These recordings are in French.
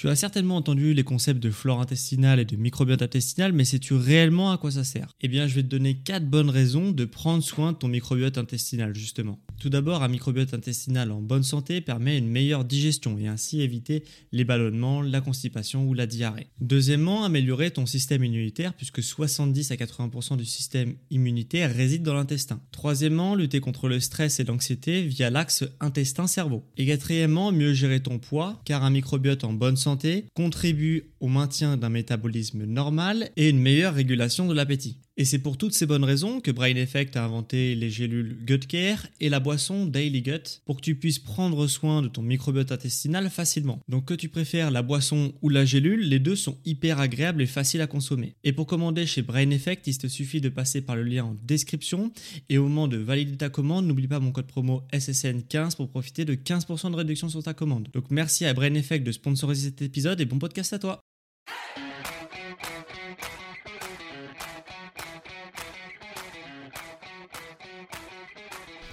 Tu as certainement entendu les concepts de flore intestinale et de microbiote intestinal, mais sais-tu réellement à quoi ça sert? Eh bien, je vais te donner 4 bonnes raisons de prendre soin de ton microbiote intestinal, justement. Tout d'abord, un microbiote intestinal en bonne santé permet une meilleure digestion et ainsi éviter les ballonnements, la constipation ou la diarrhée. Deuxièmement, améliorer ton système immunitaire puisque 70 à 80% du système immunitaire réside dans l'intestin. Troisièmement, lutter contre le stress et l'anxiété via l'axe intestin-cerveau. Et quatrièmement, mieux gérer ton poids car un microbiote en bonne santé contribue au maintien d'un métabolisme normal et une meilleure régulation de l'appétit. Et c'est pour toutes ces bonnes raisons que Brain Effect a inventé les gélules Gut Care et la boisson Daily Gut pour que tu puisses prendre soin de ton microbiote intestinal facilement. Donc que tu préfères la boisson ou la gélule, les deux sont hyper agréables et faciles à consommer. Et pour commander chez Brain Effect, il te suffit de passer par le lien en description et au moment de valider ta commande, n'oublie pas mon code promo SSN15 pour profiter de 15% de réduction sur ta commande. Donc merci à Brain Effect de sponsoriser cet épisode et bon podcast à toi.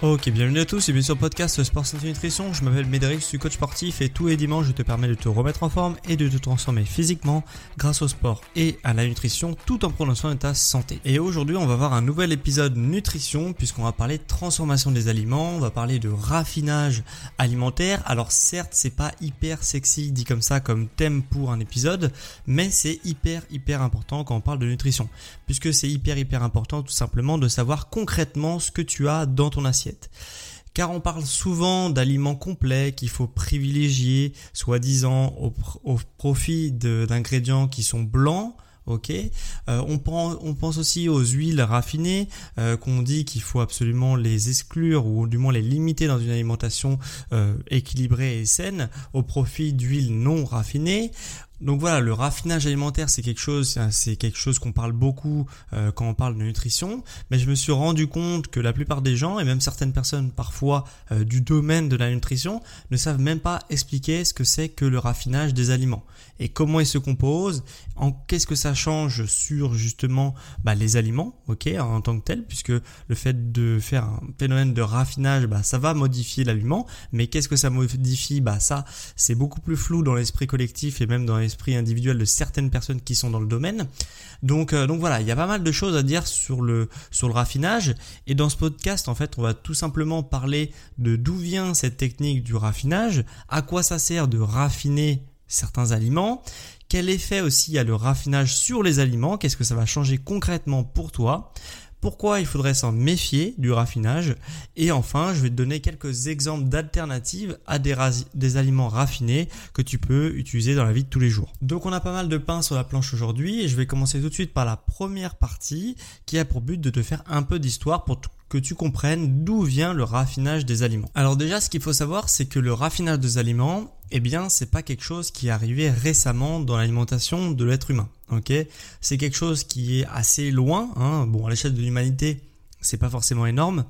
Ok, bienvenue à tous et bienvenue sur le podcast Sport Santé Nutrition. Je m'appelle Médéric, je suis coach sportif et tous les dimanches je te permets de te remettre en forme et de te transformer physiquement grâce au sport et à la nutrition tout en prenant soin de ta santé. Et aujourd'hui on va voir un nouvel épisode nutrition puisqu'on va parler de transformation des aliments, on va parler de raffinage alimentaire. Alors certes c'est pas hyper sexy dit comme ça comme thème pour un épisode, mais c'est hyper hyper important quand on parle de nutrition puisque c'est hyper hyper important tout simplement de savoir concrètement ce que tu as dans ton assiette car on parle souvent d'aliments complets qu'il faut privilégier, soi-disant au, profit d'ingrédients qui sont blancs. Ok, euh, on, pense aussi aux huiles raffinées euh, qu'on dit qu'il faut absolument les exclure ou du moins les limiter dans une alimentation euh, équilibrée et saine au profit d'huiles non raffinées. Donc voilà, le raffinage alimentaire, c'est quelque chose, c'est quelque chose qu'on parle beaucoup euh, quand on parle de nutrition. Mais je me suis rendu compte que la plupart des gens et même certaines personnes parfois euh, du domaine de la nutrition ne savent même pas expliquer ce que c'est que le raffinage des aliments et comment il se compose, en qu'est-ce que ça change sur justement bah, les aliments, ok, en tant que tel, puisque le fait de faire un phénomène de raffinage, bah, ça va modifier l'aliment. Mais qu'est-ce que ça modifie? Bah ça, c'est beaucoup plus flou dans l'esprit collectif et même dans l'esprit individuel de certaines personnes qui sont dans le domaine. Donc, euh, donc voilà, il y a pas mal de choses à dire sur le, sur le raffinage. Et dans ce podcast, en fait, on va tout simplement parler de d'où vient cette technique du raffinage, à quoi ça sert de raffiner certains aliments, quel effet aussi a le raffinage sur les aliments, qu'est-ce que ça va changer concrètement pour toi, pourquoi il faudrait s'en méfier du raffinage et enfin je vais te donner quelques exemples d'alternatives à des, aliments raffinés que tu peux utiliser dans la vie de tous les jours. Donc on a pas mal de pain sur la planche aujourd'hui et je vais commencer tout de suite par la première partie qui a pour but de te faire un peu d'histoire pour que tu comprennes d'où vient le raffinage des aliments. Alors déjà ce qu'il faut savoir c'est que le raffinage des aliments eh bien, c'est pas quelque chose qui est arrivé récemment dans l'alimentation de l'être humain. Ok, c'est quelque chose qui est assez loin. Hein. Bon, à l'échelle de l'humanité, c'est pas forcément énorme,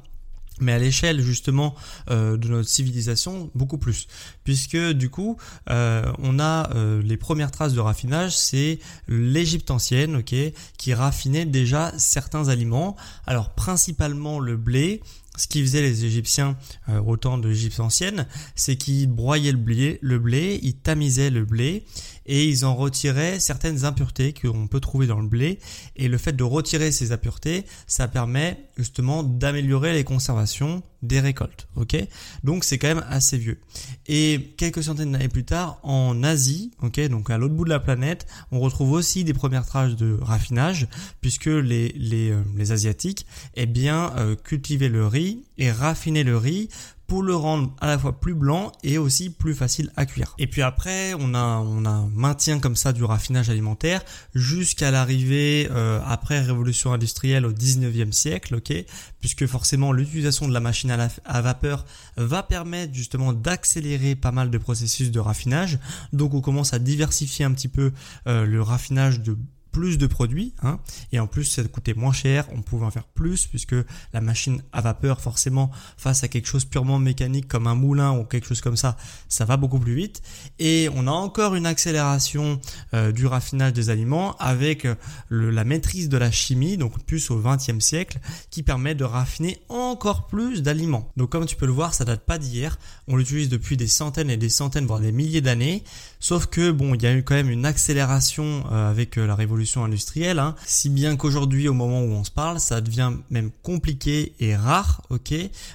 mais à l'échelle justement euh, de notre civilisation beaucoup plus. Puisque du coup euh, on a euh, les premières traces de raffinage c'est l'Égypte ancienne ok qui raffinait déjà certains aliments. Alors principalement le blé. Ce qu'ils faisaient les Égyptiens euh, au temps de l'Égypte ancienne, c'est qu'ils broyaient le blé, le blé, ils tamisaient le blé et ils en retiraient certaines impuretés qu'on peut trouver dans le blé. Et le fait de retirer ces impuretés, ça permet justement d'améliorer les conservations des récoltes. Ok, donc c'est quand même assez vieux. Et quelques centaines d'années plus tard, en Asie, ok, donc à l'autre bout de la planète, on retrouve aussi des premières traces de raffinage, puisque les euh, asiatiques, eh bien, euh, cultivaient le riz et raffinaient le riz pour le rendre à la fois plus blanc et aussi plus facile à cuire. Et puis après, on a on a un maintien comme ça du raffinage alimentaire jusqu'à l'arrivée euh, après révolution industrielle au 19e siècle, OK? Puisque forcément l'utilisation de la machine à, vapeur va permettre justement d'accélérer pas mal de processus de raffinage. Donc on commence à diversifier un petit peu euh, le raffinage de plus de produits, hein, et en plus ça coûtait moins cher, on pouvait en faire plus puisque la machine à vapeur forcément face à quelque chose purement mécanique comme un moulin ou quelque chose comme ça, ça va beaucoup plus vite. Et on a encore une accélération euh, du raffinage des aliments avec euh, la maîtrise de la chimie, donc plus au XXe siècle, qui permet de raffiner encore plus d'aliments. Donc comme tu peux le voir, ça date pas d'hier, on l'utilise depuis des centaines et des centaines, voire des milliers d'années, sauf que bon, il y a eu quand même une accélération euh, avec la révolution industrielle, hein. si bien qu'aujourd'hui, au moment où on se parle, ça devient même compliqué et rare, ok,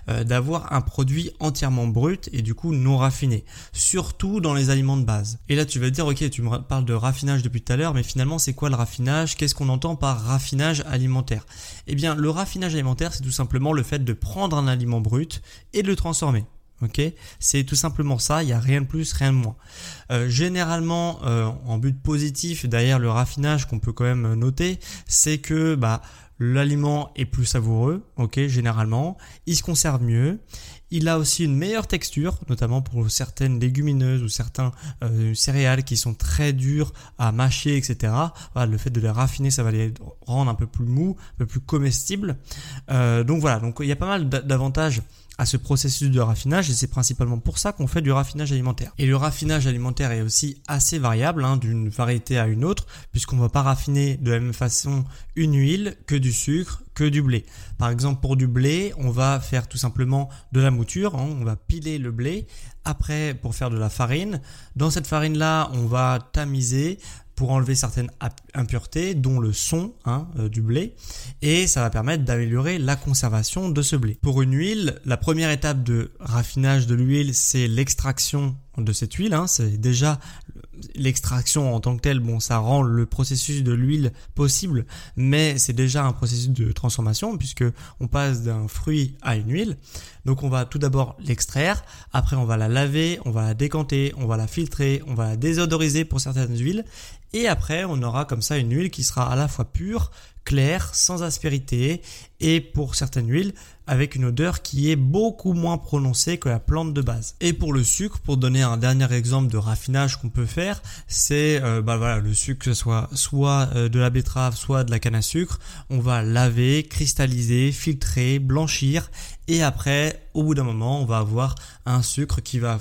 euh, d'avoir un produit entièrement brut et du coup non raffiné, surtout dans les aliments de base. Et là, tu vas te dire, ok, tu me parles de raffinage depuis tout à l'heure, mais finalement, c'est quoi le raffinage? Qu'est-ce qu'on entend par raffinage alimentaire? Eh bien, le raffinage alimentaire, c'est tout simplement le fait de prendre un aliment brut et de le transformer. Ok, c'est tout simplement ça. Il n'y a rien de plus, rien de moins. Euh, généralement, euh, en but positif, derrière le raffinage qu'on peut quand même noter, c'est que bah l'aliment est plus savoureux. Ok, généralement, il se conserve mieux. Il a aussi une meilleure texture, notamment pour certaines légumineuses ou certains euh, céréales qui sont très durs à mâcher, etc. Voilà, le fait de les raffiner, ça va les rendre un peu plus mous, un peu plus comestibles. donc voilà, donc il y a pas mal d'avantages à ce processus de raffinage et c'est principalement pour ça qu'on fait du raffinage alimentaire. Et le raffinage alimentaire est aussi assez variable hein, d'une variété à une autre puisqu'on ne va pas raffiner de la même façon une huile que du sucre que du blé. Par exemple pour du blé on va faire tout simplement de la mouture, hein, on va piler le blé. Après pour faire de la farine, dans cette farine là on va tamiser pour enlever certaines impuretés, dont le son hein, euh, du blé, et ça va permettre d'améliorer la conservation de ce blé. Pour une huile, la première étape de raffinage de l'huile, c'est l'extraction de cette huile. Hein. C'est déjà l'extraction en tant que telle, bon, ça rend le processus de l'huile possible, mais c'est déjà un processus de transformation puisque on passe d'un fruit à une huile. Donc on va tout d'abord l'extraire, après on va la laver, on va la décanter, on va la filtrer, on va la désodoriser pour certaines huiles, et après on aura comme ça une huile qui sera à la fois pure, claire, sans aspérité, et pour certaines huiles, avec une odeur qui est beaucoup moins prononcée que la plante de base. Et pour le sucre, pour donner un dernier exemple de raffinage qu'on peut faire, c'est euh, bah voilà le sucre que ce soit soit euh, de la betterave, soit de la canne à sucre, on va laver, cristalliser, filtrer, blanchir et après au bout d'un moment on va avoir un sucre qui va,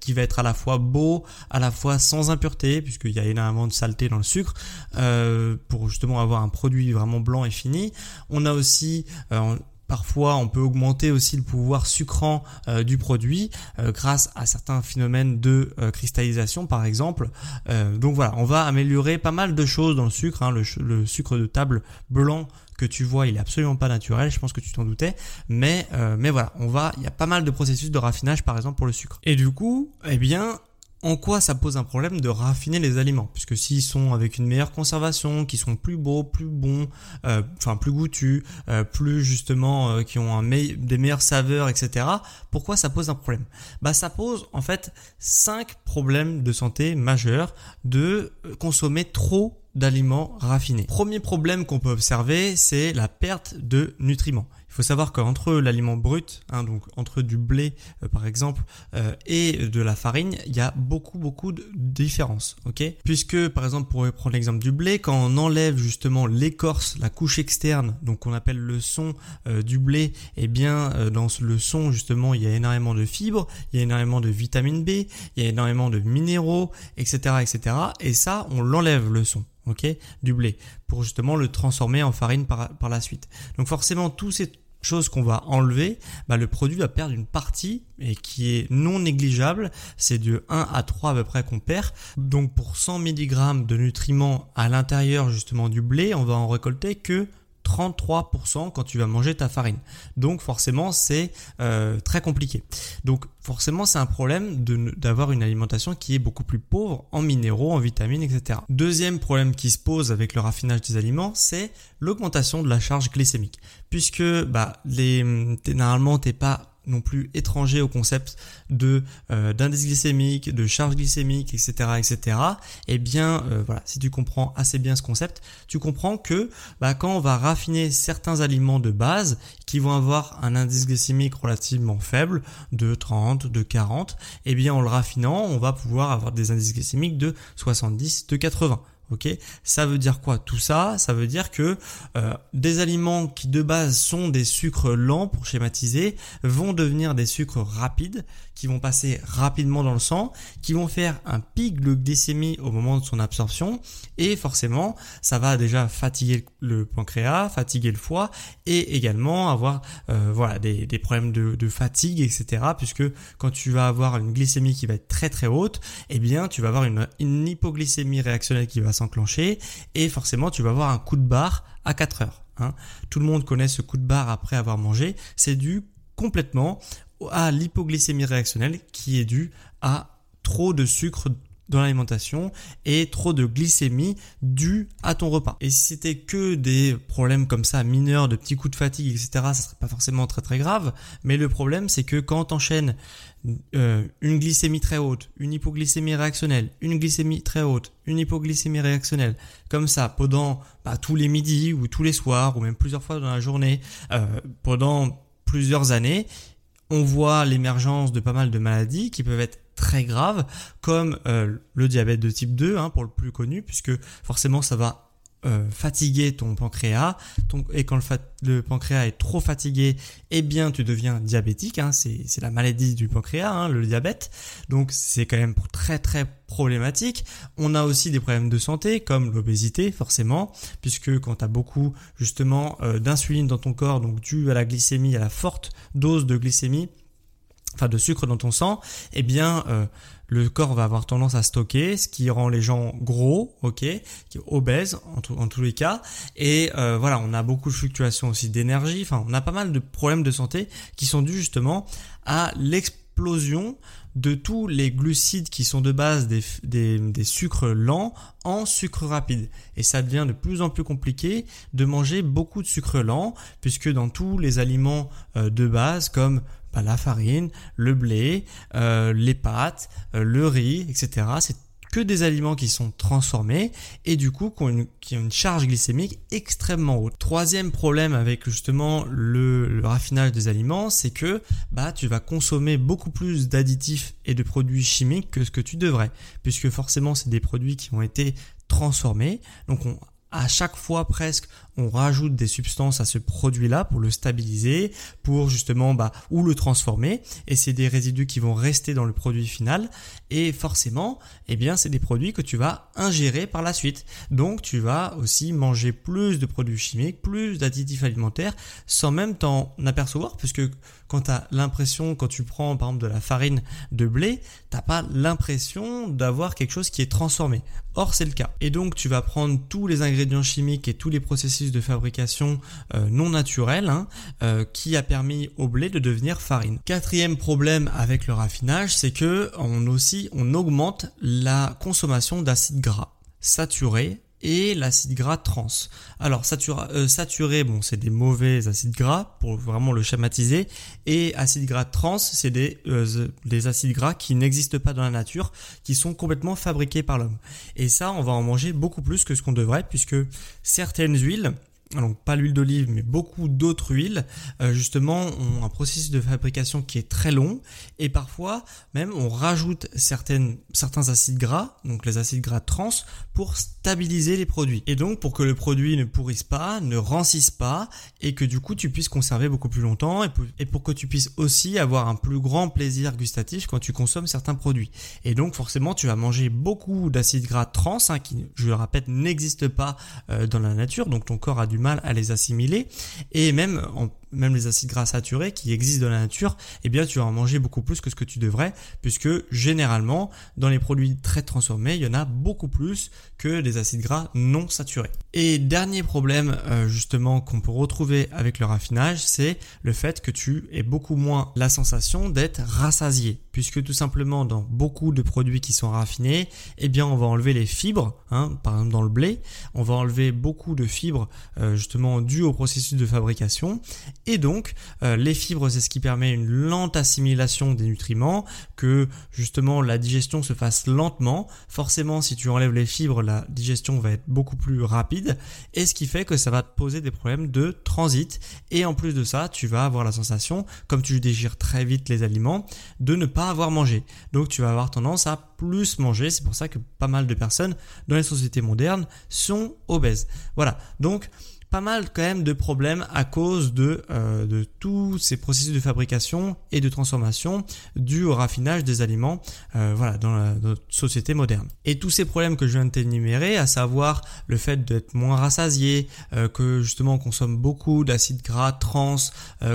qui va être à la fois beau à la fois sans impureté puisqu'il y a énormément de saleté dans le sucre euh, pour justement avoir un produit blanc et fini on a aussi euh, Parfois, on peut augmenter aussi le pouvoir sucrant euh, du produit euh, grâce à certains phénomènes de cristallisation, par exemple. donc voilà, on va améliorer pas mal de choses dans le sucre. Hein. Le, sucre de table blanc que tu vois, il est absolument pas naturel. Je pense que tu t'en doutais, mais mais voilà, on va, il y a pas mal de processus de raffinage, par exemple pour le sucre. Et du coup, eh bien, en quoi ça pose un problème de raffiner les aliments Puisque s'ils sont avec une meilleure conservation, qui sont plus beaux, plus bons, euh, enfin plus goûtus, euh, plus justement euh, qui ont des meilleures saveurs, etc. Pourquoi ça pose un problème? Bah ça pose en fait cinq problèmes de santé majeurs de consommer trop d'aliments raffinés. Premier problème qu'on peut observer, c'est la perte de nutriments. Il faut savoir qu'entre l'aliment brut, hein, donc entre du blé euh, par exemple, euh, et de la farine, il y a beaucoup beaucoup de différences, ok? Puisque par exemple, pour prendre l'exemple du blé, quand on enlève justement l'écorce, la couche externe, donc qu'on appelle le son euh, du blé, eh bien dans le son justement, il y a énormément de fibres, il y a énormément de vitamine B, il y a énormément de minéraux, etc., etc. Et ça, on l'enlève le son ok, du blé, pour justement le transformer en farine par, par la suite. Donc forcément, tous ces chose qu'on va enlever, bah, le produit va perdre une partie et qui est non négligeable. C'est de 1 à 3 à peu près qu'on perd. Donc pour 100 mg de nutriments à l'intérieur justement du blé, on va en récolter que 33% quand tu vas manger ta farine. Donc forcément c'est euh, très compliqué. Donc forcément c'est un problème d'avoir une alimentation qui est beaucoup plus pauvre en minéraux, en vitamines, etc. Deuxième problème qui se pose avec le raffinage des aliments, c'est l'augmentation de la charge glycémique. Puisque bah, les, normalement t'es pas non plus étranger au concept de euh, d'indice glycémique, de charge glycémique, etc., etc. Eh bien, euh, voilà, si tu comprends assez bien ce concept, tu comprends que bah, quand on va raffiner certains aliments de base qui vont avoir un indice glycémique relativement faible, de 30, de 40, eh bien, en le raffinant, on va pouvoir avoir des indices glycémiques de 70, de 80. Ok, ça veut dire quoi Tout ça, ça veut dire que euh, des aliments qui de base sont des sucres lents pour schématiser vont devenir des sucres rapides qui vont passer rapidement dans le sang, qui vont faire un pic de glycémie au moment de son absorption et forcément ça va déjà fatiguer le pancréas, fatiguer le foie et également avoir euh, voilà des, des problèmes de, de, fatigue etc. Puisque quand tu vas avoir une glycémie qui va être très très haute, eh bien tu vas avoir une, une hypoglycémie réactionnelle qui va s'enclencher et forcément tu vas avoir un coup de barre à 4 heures. Hein. Tout le monde connaît ce coup de barre après avoir mangé. C'est dû complètement à l'hypoglycémie réactionnelle qui est due à trop de sucre l'alimentation et trop de glycémie due à ton repas. Et si c'était que des problèmes comme ça mineurs, de petits coups de fatigue, etc., ça serait pas forcément très très grave. Mais le problème, c'est que quand t'enchaînes euh, une glycémie très haute, une hypoglycémie réactionnelle, une glycémie très haute, une hypoglycémie réactionnelle, comme ça pendant bah, tous les midis ou tous les soirs ou même plusieurs fois dans la journée, euh, pendant plusieurs années, on voit l'émergence de pas mal de maladies qui peuvent être très graves, comme euh, le diabète de type 2, hein, pour le plus connu, puisque forcément ça va euh, fatiguer ton pancréas, et quand le, pancréas est trop fatigué, eh bien tu deviens diabétique, hein, c'est la maladie du pancréas, hein, le diabète, donc c'est quand même très très problématique. On a aussi des problèmes de santé comme l'obésité forcément, puisque quand tu as beaucoup justement euh, d'insuline dans ton corps, donc dû à la glycémie, à la forte dose de glycémie, enfin de sucre dans ton sang, eh bien euh, le corps va avoir tendance à stocker, ce qui rend les gens gros, ok, obèses en, tous les cas. Et euh, voilà, on a beaucoup de fluctuations aussi d'énergie. Enfin, on a pas mal de problèmes de santé qui sont dus justement à l'explosion de tous les glucides qui sont de base des, des, des, sucres lents en sucre rapide. Et ça devient de plus en plus compliqué de manger beaucoup de sucre lent, puisque dans tous les aliments euh, de base comme la farine, le blé, euh, les pâtes, euh, le riz, etc. C'est que des aliments qui sont transformés et du coup qui ont une, charge glycémique extrêmement haute. Troisième problème avec justement le, raffinage des aliments, c'est que bah tu vas consommer beaucoup plus d'additifs et de produits chimiques que ce que tu devrais, puisque forcément c'est des produits qui ont été transformés. Donc on, à chaque fois presque, on rajoute des substances à ce produit-là pour le stabiliser, pour justement bah ou le transformer et c'est des résidus qui vont rester dans le produit final et forcément, eh bien c'est des produits que tu vas ingérer par la suite. Donc tu vas aussi manger plus de produits chimiques, plus d'additifs alimentaires sans même t'en apercevoir puisque quand tu as l'impression quand tu prends par exemple de la farine de blé, t'as pas l'impression d'avoir quelque chose qui est transformé. Or c'est le cas. Et donc tu vas prendre tous les ingrédients chimiques et tous les processus de fabrication euh, non naturels hein, euh, qui a permis au blé de devenir farine. Quatrième problème avec le raffinage, c'est que on aussi on augmente la consommation d'acides gras saturés et l'acide gras trans. Alors euh, saturé, bon, c'est des mauvais acides gras pour vraiment le schématiser, et acide gras trans, c'est euh, des acides gras qui n'existent pas dans la nature, qui sont complètement fabriqués par l'homme. Et ça, on va en manger beaucoup plus que ce qu'on devrait, puisque certaines huiles donc pas l'huile d'olive mais beaucoup d'autres huiles. Euh, justement ont un processus de fabrication qui est très long. Et parfois même on rajoute certains acides gras donc les acides gras trans pour stabiliser les produits. Et donc pour que le produit ne pourrisse pas ne rancisse pas et que du coup tu puisses conserver beaucoup plus longtemps et pour que tu puisses aussi avoir un plus grand plaisir gustatif quand tu consommes certains produits. Et donc forcément tu vas manger beaucoup d'acides gras trans hein, qui je le répète n'existent pas euh, dans la nature. Donc ton corps a du mal à les assimiler. Et même en même les acides gras saturés qui existent dans la nature, eh bien tu vas en manger beaucoup plus que ce que tu devrais, puisque généralement dans les produits très transformés, il y en a beaucoup plus que des acides gras non saturés. Et dernier problème euh, justement qu'on peut retrouver avec le raffinage, c'est le fait que tu aies beaucoup moins la sensation d'être rassasié, puisque tout simplement dans beaucoup de produits qui sont raffinés, eh bien on va enlever les fibres, hein, par exemple dans le blé, on va enlever beaucoup de fibres euh, justement dues au processus de fabrication Et donc, euh, les fibres, c'est ce qui permet une lente assimilation des nutriments, que justement la digestion se fasse lentement. Forcément, si tu enlèves les fibres, la digestion va être beaucoup plus rapide, et ce qui fait que ça va te poser des problèmes de transit. Et en plus de ça, tu vas avoir la sensation, comme tu dégires très vite les aliments, de ne pas avoir mangé. Donc tu vas avoir tendance à plus manger. C'est pour ça que pas mal de personnes dans les sociétés modernes sont obèses. Voilà. Donc pas mal quand même de problèmes à cause de, euh, de tous ces processus de fabrication et de transformation dus au raffinage des aliments euh, voilà, dans, la, notre société moderne. Et tous ces problèmes que je viens de t'énumérer, à savoir le fait d'être moins rassasié, euh, que justement on consomme beaucoup d'acides gras trans,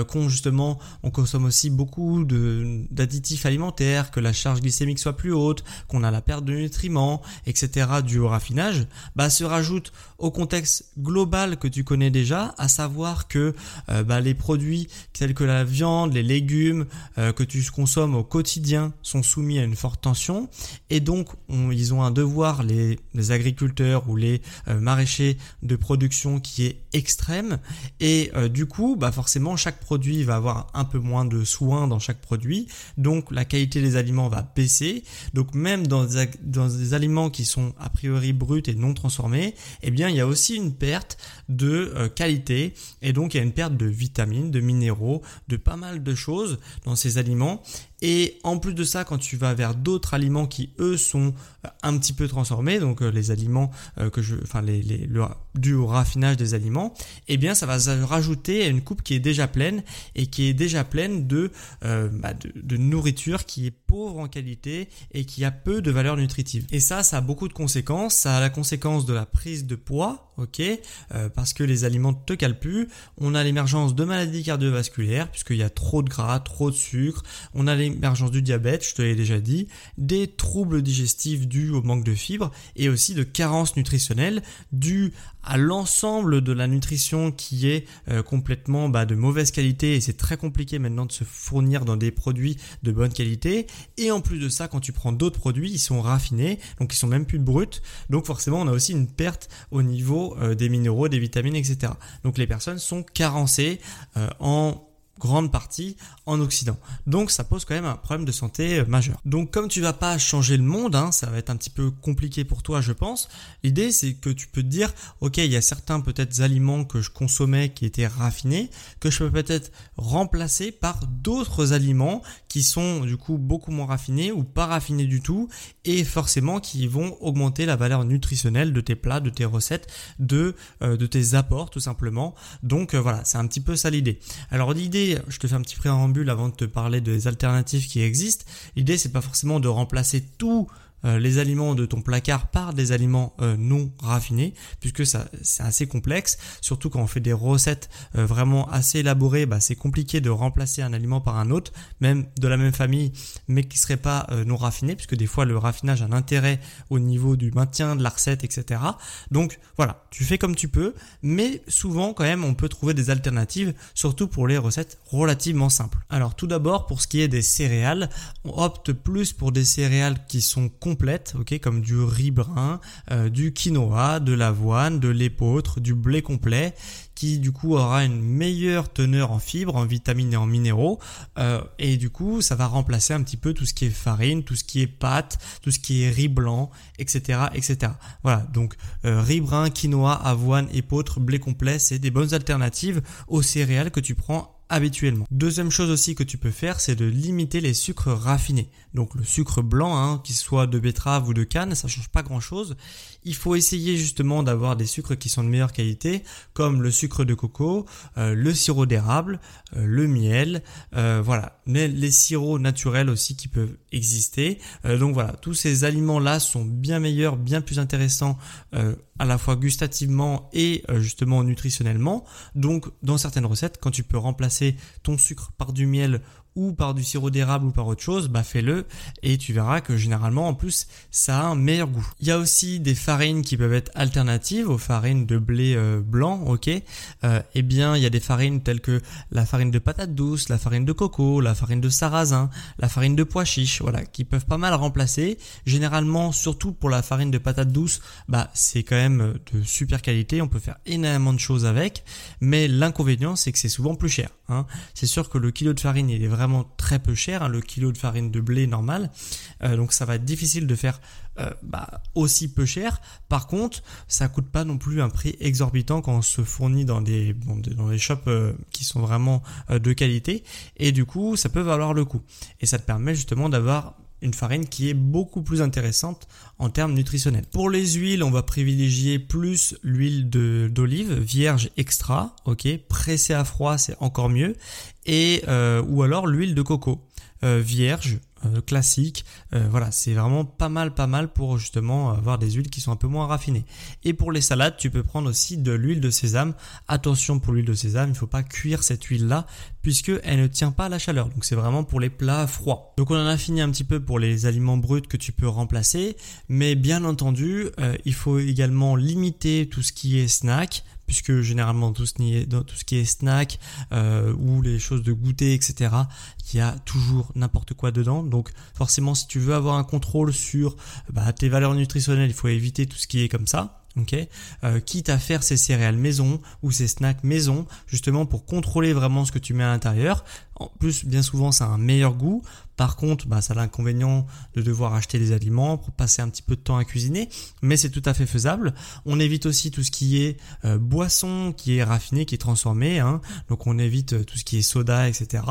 qu'on justement on consomme aussi beaucoup d'additifs alimentaires, que la charge glycémique soit plus haute, qu'on a la perte de nutriments, etc. dû au raffinage, bah, se rajoute au contexte global que tu connais déjà, à savoir que euh, bah, les produits tels que la viande, les légumes euh, que tu consommes au quotidien sont soumis à une forte tension. Et donc ils ont un devoir, les, agriculteurs ou les euh, maraîchers de production qui est extrême. Et du coup bah forcément chaque produit va avoir un peu moins de soins dans chaque produit. Donc la qualité des aliments va baisser. Donc même dans des, dans des aliments qui sont a priori bruts et non transformés eh bien il y a aussi une perte de euh, qualité. Et donc il y a une perte de vitamines, de minéraux, de pas mal de choses dans ces aliments et en plus de ça, quand tu vas vers d'autres aliments qui eux sont euh, un petit peu transformés, donc euh, les aliments que je, enfin les, les le, dû au raffinage des aliments, eh bien ça va rajouter à une coupe qui est déjà pleine et qui est déjà pleine de, bah, de, de nourriture qui est pauvre en qualité et qui a peu de valeur nutritive. Et ça, ça a beaucoup de conséquences. Ça a la conséquence de la prise de poids, ok, parce que les aliments te calent plus. On a l'émergence de maladies cardiovasculaires puisqu'il y a trop de gras, trop de sucre. On a l'émergence du diabète, je te l'ai déjà dit, des troubles digestifs dus au manque de fibres et aussi de carences nutritionnelles dues à l'ensemble de la nutrition qui est euh, complètement bah, de mauvaise qualité. Et c'est très compliqué maintenant de se fournir dans des produits de bonne qualité. Et en plus de ça quand tu prends d'autres produits ils sont raffinés donc ils sont même plus bruts. Donc forcément on a aussi une perte au niveau euh, des minéraux des vitamines etc donc les personnes sont carencées euh, en grande partie en Occident. Donc ça pose quand même un problème de santé majeur. Donc comme tu vas pas changer le monde, hein, ça va être un petit peu compliqué pour toi je pense, l'idée c'est que tu peux te dire, ok il y a certains peut-être aliments que je consommais qui étaient raffinés, que je peux peut-être remplacer par d'autres aliments qui sont du coup beaucoup moins raffinés ou pas raffinés du tout et forcément qui vont augmenter la valeur nutritionnelle de tes plats, de tes recettes, de, euh, de tes apports tout simplement. Donc euh, voilà, c'est un petit peu ça l'idée. Alors l'idée je te fais un petit préambule avant de te parler des alternatives qui existent. L'idée, c'est pas forcément de remplacer tout les aliments de ton placard par des aliments euh, non raffinés, puisque ça c'est assez complexe, surtout quand on fait des recettes euh, vraiment assez élaborées, bah, c'est compliqué de remplacer un aliment par un autre, même de la même famille, mais qui serait pas non raffiné, puisque des fois le raffinage a un intérêt au niveau du maintien de la recette, etc. Donc voilà, tu fais comme tu peux, mais souvent quand même on peut trouver des alternatives, surtout pour les recettes relativement simples. Alors tout d'abord pour ce qui est des céréales, on opte plus pour des céréales qui sont ok, comme du riz brun, euh, du quinoa, de l'avoine, de l'épeautre, du blé complet, qui du coup aura une meilleure teneur en fibres, en vitamines et en minéraux, euh, et du coup ça va remplacer un petit peu tout ce qui est farine, tout ce qui est pâte, tout ce qui est riz blanc, etc., etc. Voilà, donc euh, riz brun, quinoa, avoine, épeautre, blé complet, c'est des bonnes alternatives aux céréales que tu prends habituellement. Deuxième chose aussi que tu peux faire, c'est de limiter les sucres raffinés. Donc le sucre blanc, hein, qu'il soit de betterave ou de canne, ça change pas grand chose. Il faut essayer justement d'avoir des sucres qui sont de meilleure qualité, comme le sucre de coco, euh, le sirop d'érable, euh, le miel, euh, voilà, mais les sirops naturels aussi qui peuvent exister. donc voilà, tous ces aliments-là sont bien meilleurs, bien plus intéressants à la fois gustativement et justement nutritionnellement. Donc dans certaines recettes, quand tu peux remplacer ton sucre par du miel ou par du sirop d'érable ou par autre chose, bah fais-le et tu verras que généralement en plus ça a un meilleur goût. Il y a aussi des farines qui peuvent être alternatives aux farines de blé euh, blanc, ok euh, Eh bien il y a des farines telles que la farine de patate douce, la farine de coco, la farine de sarrasin, la farine de pois chiche, voilà, qui peuvent pas mal remplacer. Généralement, surtout pour la farine de patate douce, bah c'est quand même de super qualité, on peut faire énormément de choses avec, mais l'inconvénient c'est que c'est souvent plus cher. Hein. C'est sûr que le kilo de farine il est vraiment très peu cher, hein, le kilo de farine de blé normal, euh, donc ça va être difficile de faire euh, bah, aussi peu cher. Par contre, ça coûte pas non plus un prix exorbitant quand on se fournit dans des dans des shops euh, qui sont vraiment de qualité, et du coup ça peut valoir le coup. Et ça te permet justement d'avoir une farine qui est beaucoup plus intéressante en termes nutritionnels. Pour les huiles, on va privilégier plus l'huile d'olive vierge extra, ok, pressée à froid, c'est encore mieux, et euh, ou alors l'huile de coco euh, vierge euh, classique. Voilà, c'est vraiment pas mal, pas mal pour justement avoir des huiles qui sont un peu moins raffinées. Et pour les salades, tu peux prendre aussi de l'huile de sésame. Attention pour l'huile de sésame, il ne faut pas cuire cette huile-là puisque elle ne tient pas à la chaleur. Donc c'est vraiment pour les plats froids. Donc on en a fini un petit peu pour les aliments bruts que tu peux remplacer, mais bien entendu, il faut également limiter tout ce qui est snack puisque généralement tout ce qui est, snack euh, ou les choses de goûter, etc., il y a toujours n'importe quoi dedans. Donc forcément, si tu veux avoir un contrôle sur bah, tes valeurs nutritionnelles, il faut éviter tout ce qui est comme ça. euh, quitte à faire ces céréales maison ou ces snacks maison, justement pour contrôler vraiment ce que tu mets à l'intérieur. En plus, bien souvent, ça a un meilleur goût. Par contre, bah, ça a l'inconvénient de devoir acheter des aliments pour passer un petit peu de temps à cuisiner, mais c'est tout à fait faisable. On évite aussi tout ce qui est euh, boisson, qui est raffiné, qui est transformé. Hein. Donc on évite euh, tout ce qui est soda, etc.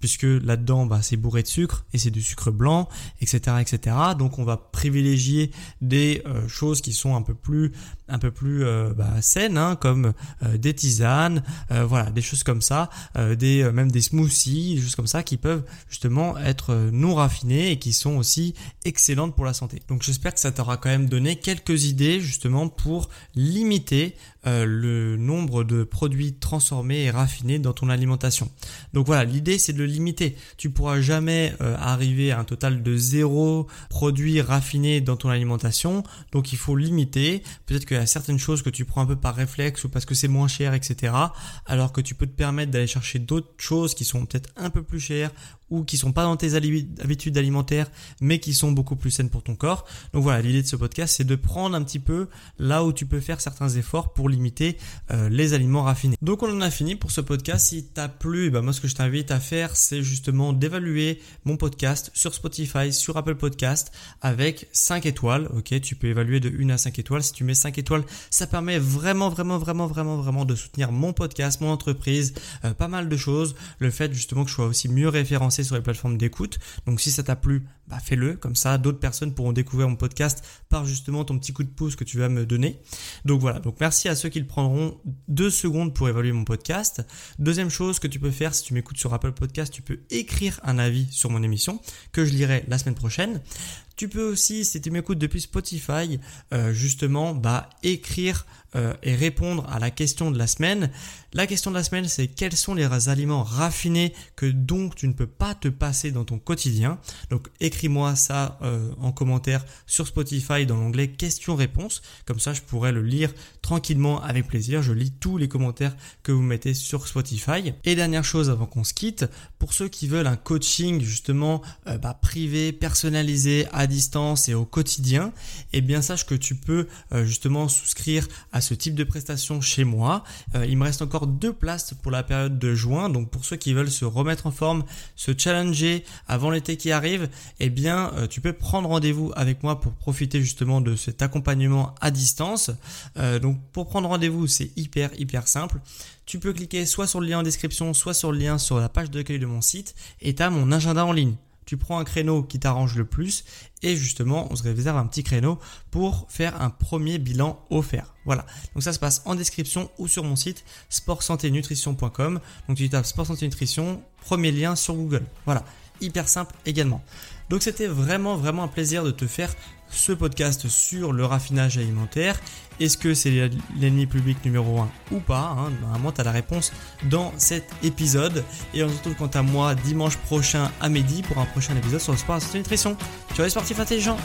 Puisque là-dedans, bah, c'est bourré de sucre et c'est du sucre blanc, etc., etc. Donc on va privilégier des euh, choses qui sont un peu plus, un peu plus bah, saines, hein, comme des tisanes, voilà, des choses comme ça, des même des smoothies, des choses comme ça qui peuvent justement être euh, non raffinées et qui sont aussi excellentes pour la santé. Donc j'espère que ça t'aura quand même donné quelques idées justement pour limiter euh, le nombre de produits transformés et raffinés dans ton alimentation. Donc voilà, l'idée c'est de le limiter. Tu pourras jamais euh, arriver à un total de zéro produits raffinés dans ton alimentation. Donc il faut limiter. Peut-être qu'il y a certaines choses que tu prends un peu par réflexe ou parce que c'est moins cher, etc. Alors que tu peux te permettre d'aller chercher d'autres choses qui sont peut-être un peu plus chères ou qui sont pas dans tes habitudes alimentaires mais qui sont beaucoup plus saines pour ton corps. Donc voilà, l'idée de ce podcast c'est de prendre un petit peu là où tu peux faire certains efforts pour limiter euh, les aliments raffinés. Donc on en a fini pour ce podcast. Si t'as plu, bah moi ce que je t'invite à faire, c'est justement d'évaluer mon podcast sur Spotify, sur Apple Podcast avec 5 étoiles. Ok, tu peux évaluer de 1 à 5 étoiles. Si tu mets 5 étoiles, ça permet vraiment, vraiment, vraiment, vraiment, vraiment de soutenir mon podcast, mon entreprise, euh, pas mal de choses. Le fait justement que je sois aussi mieux référencé sur les plateformes d'écoute. Donc si ça t'a plu, bah fais-le. Comme ça, d'autres personnes pourront découvrir mon podcast par justement ton petit coup de pouce que tu vas me donner. Donc voilà. Donc merci à ceux qui le prendront deux secondes pour évaluer mon podcast. Deuxième chose que tu peux faire si tu m'écoutes sur Apple Podcast, tu peux écrire un avis sur mon émission que je lirai la semaine prochaine. Tu peux aussi, si tu m'écoutes depuis Spotify, euh, justement, bah, écrire euh, et répondre à la question de la semaine. La question de la semaine, c'est quels sont les aliments raffinés que donc tu ne peux pas te passer dans ton quotidien. Donc écris-moi ça euh, en commentaire sur Spotify dans l'onglet questions-réponses. Comme ça, je pourrais le lire tranquillement avec plaisir. Je lis tous les commentaires que vous mettez sur Spotify. Et dernière chose avant qu'on se quitte, pour ceux qui veulent un coaching justement bah, privé, personnalisé, à distance et au quotidien, et eh bien sache que tu peux euh, justement souscrire à ce type de prestation chez moi. Euh, il me reste encore deux places pour la période de juin, donc pour ceux qui veulent se remettre en forme, se challenger avant l'été qui arrive, eh bien euh, tu peux prendre rendez-vous avec moi pour profiter justement de cet accompagnement à distance. donc pour prendre rendez-vous, c'est hyper hyper simple. Tu peux cliquer soit sur le lien en description, soit sur le lien sur la page d'accueil de mon site et tu as mon agenda en ligne tu prends un créneau qui t'arrange le plus et justement on se réserve un petit créneau pour faire un premier bilan offert. Voilà, donc ça se passe en description ou sur mon site sportsanténutrition.com. Donc tu tapes sport santé premier lien sur Google. Voilà, hyper simple également. Donc c'était vraiment vraiment un plaisir de te faire ce podcast sur le raffinage alimentaire. Est-ce que c'est l'ennemi public numéro 1 ou pas hein? Normalement, tu as la réponse dans cet épisode. Et on se retrouve quant à moi dimanche prochain à midi pour un prochain épisode sur le sport et la nutrition. Tu es sportif intelligent